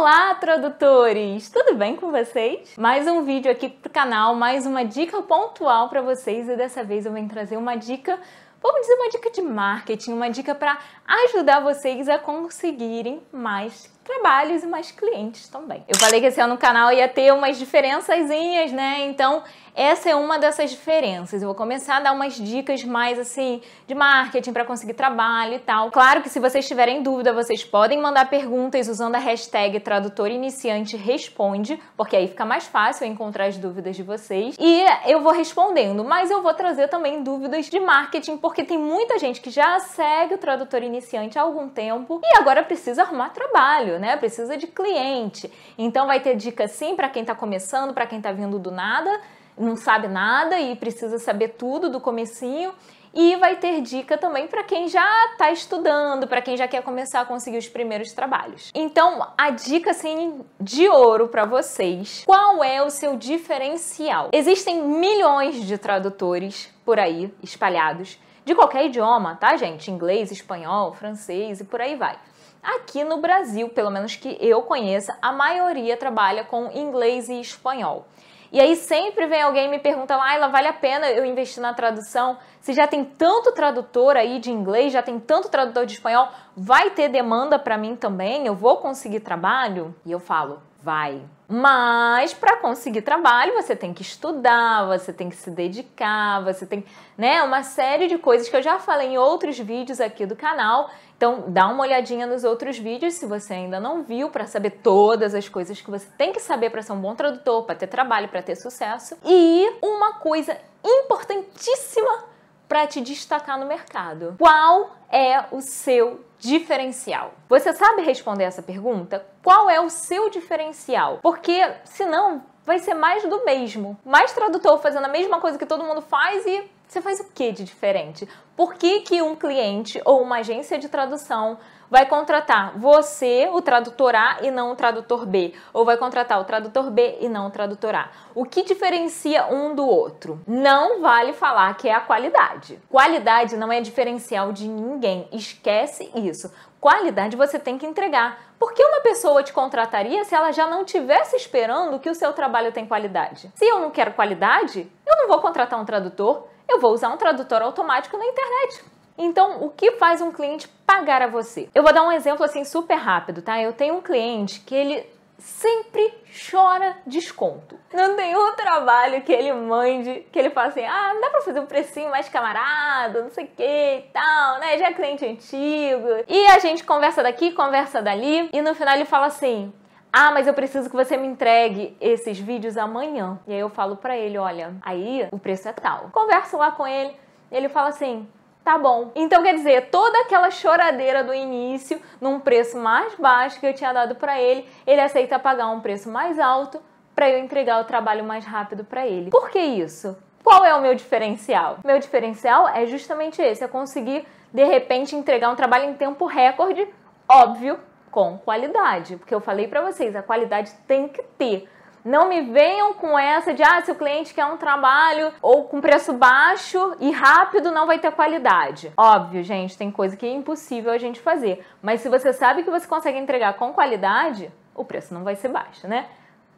Olá, tradutores! Tudo bem com vocês? Mais um vídeo aqui pro canal, mais uma dica pontual para vocês e dessa vez eu venho trazer uma dica, vamos dizer uma dica de marketing, uma dica para ajudar vocês a conseguirem mais trabalhos e mais clientes também. Eu falei que esse ano no canal ia ter umas diferençazinhas, né? Então, essa é uma dessas diferenças. Eu vou começar a dar umas dicas mais assim de marketing para conseguir trabalho e tal. Claro que se vocês tiverem dúvida, vocês podem mandar perguntas usando a hashtag tradutor iniciante responde, porque aí fica mais fácil encontrar as dúvidas de vocês. E eu vou respondendo, mas eu vou trazer também dúvidas de marketing, porque tem muita gente que já segue o tradutor iniciante há algum tempo e agora precisa arrumar trabalho né? Precisa de cliente. Então vai ter dica sim para quem está começando, para quem está vindo do nada, não sabe nada e precisa saber tudo do comecinho. E vai ter dica também para quem já está estudando, para quem já quer começar a conseguir os primeiros trabalhos. Então, a dica assim de ouro para vocês. Qual é o seu diferencial? Existem milhões de tradutores por aí espalhados de qualquer idioma, tá, gente? Inglês, espanhol, francês e por aí vai. Aqui no Brasil, pelo menos que eu conheça, a maioria trabalha com inglês e espanhol. E aí sempre vem alguém me pergunta, Laila, vale a pena eu investir na tradução? Se já tem tanto tradutor aí de inglês, já tem tanto tradutor de espanhol, vai ter demanda para mim também? Eu vou conseguir trabalho? E eu falo, vai. Mas para conseguir trabalho, você tem que estudar, você tem que se dedicar, você tem, né, uma série de coisas que eu já falei em outros vídeos aqui do canal. Então, dá uma olhadinha nos outros vídeos se você ainda não viu para saber todas as coisas que você tem que saber para ser um bom tradutor, para ter trabalho, para ter sucesso. E uma coisa importantíssima para te destacar no mercado. Qual é o seu diferencial? Você sabe responder essa pergunta? Qual é o seu diferencial? Porque senão vai ser mais do mesmo. Mais tradutor fazendo a mesma coisa que todo mundo faz e você faz o que de diferente? Por que, que um cliente ou uma agência de tradução vai contratar você, o tradutor A, e não o tradutor B? Ou vai contratar o tradutor B e não o tradutor A? O que diferencia um do outro? Não vale falar que é a qualidade. Qualidade não é diferencial de ninguém. Esquece isso. Qualidade você tem que entregar. Por que uma pessoa te contrataria se ela já não tivesse esperando que o seu trabalho tem qualidade? Se eu não quero qualidade, eu não vou contratar um tradutor eu vou usar um tradutor automático na internet. Então, o que faz um cliente pagar a você? Eu vou dar um exemplo assim super rápido, tá? Eu tenho um cliente que ele sempre chora desconto. Não tem um trabalho que ele mande que ele fala assim: ah, dá pra fazer um precinho mais camarada, não sei o que e tal, né? Já é cliente antigo. E a gente conversa daqui, conversa dali, e no final ele fala assim: ah, mas eu preciso que você me entregue esses vídeos amanhã. E aí eu falo para ele, olha, aí o preço é tal. Converso lá com ele, ele fala assim: Tá bom. Então quer dizer, toda aquela choradeira do início, num preço mais baixo que eu tinha dado para ele, ele aceita pagar um preço mais alto para eu entregar o trabalho mais rápido para ele. Por que isso? Qual é o meu diferencial? Meu diferencial é justamente esse, é conseguir de repente entregar um trabalho em tempo recorde, óbvio, com qualidade, porque eu falei para vocês, a qualidade tem que ter. Não me venham com essa de ah, se o cliente quer um trabalho ou com preço baixo e rápido não vai ter qualidade. Óbvio, gente, tem coisa que é impossível a gente fazer, mas se você sabe que você consegue entregar com qualidade, o preço não vai ser baixo, né?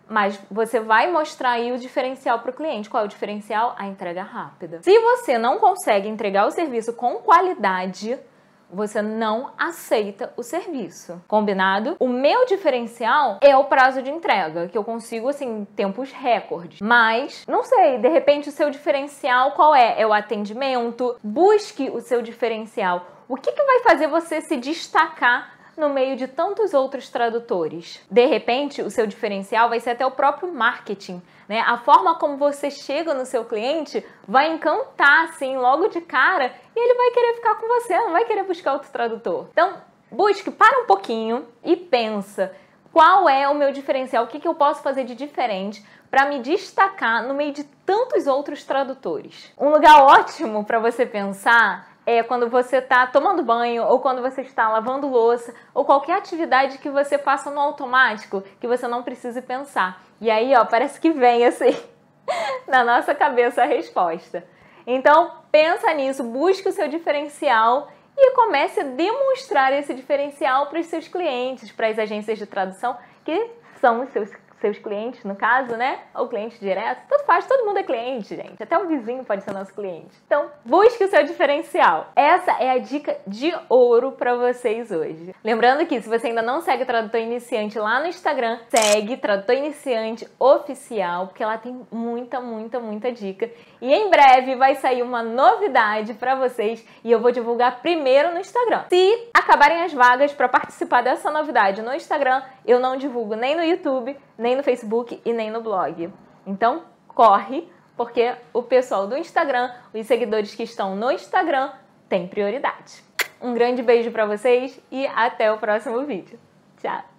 Mas você vai mostrar aí o diferencial para o cliente. Qual é o diferencial? A entrega rápida. Se você não consegue entregar o serviço com qualidade, você não aceita o serviço. Combinado? O meu diferencial é o prazo de entrega, que eu consigo assim tempos recordes. Mas não sei, de repente o seu diferencial qual é? É o atendimento. Busque o seu diferencial. O que, que vai fazer você se destacar no meio de tantos outros tradutores. De repente, o seu diferencial vai ser até o próprio marketing, né? A forma como você chega no seu cliente vai encantar assim logo de cara e ele vai querer ficar com você, não vai querer buscar outro tradutor. Então, busque, para um pouquinho e pensa qual é o meu diferencial, o que, que eu posso fazer de diferente para me destacar no meio de tantos outros tradutores. Um lugar ótimo para você pensar é quando você está tomando banho ou quando você está lavando louça ou qualquer atividade que você faça no automático que você não precise pensar. E aí, ó, parece que vem assim na nossa cabeça a resposta. Então, pensa nisso, busque o seu diferencial e comece a demonstrar esse diferencial para os seus clientes, para as agências de tradução que são os seus seus clientes, no caso, né? Ou cliente direto. Tudo faz, todo mundo é cliente, gente. Até o vizinho pode ser nosso cliente. Então, busque o seu diferencial. Essa é a dica de ouro para vocês hoje. Lembrando que se você ainda não segue o Tradutor Iniciante lá no Instagram, segue Tradutor Iniciante Oficial, porque lá tem muita, muita, muita dica. E em breve vai sair uma novidade para vocês e eu vou divulgar primeiro no Instagram. Se acabarem as vagas para participar dessa novidade no Instagram, eu não divulgo nem no YouTube, nem no Facebook e nem no blog. Então, corre, porque o pessoal do Instagram, os seguidores que estão no Instagram, têm prioridade. Um grande beijo para vocês e até o próximo vídeo. Tchau!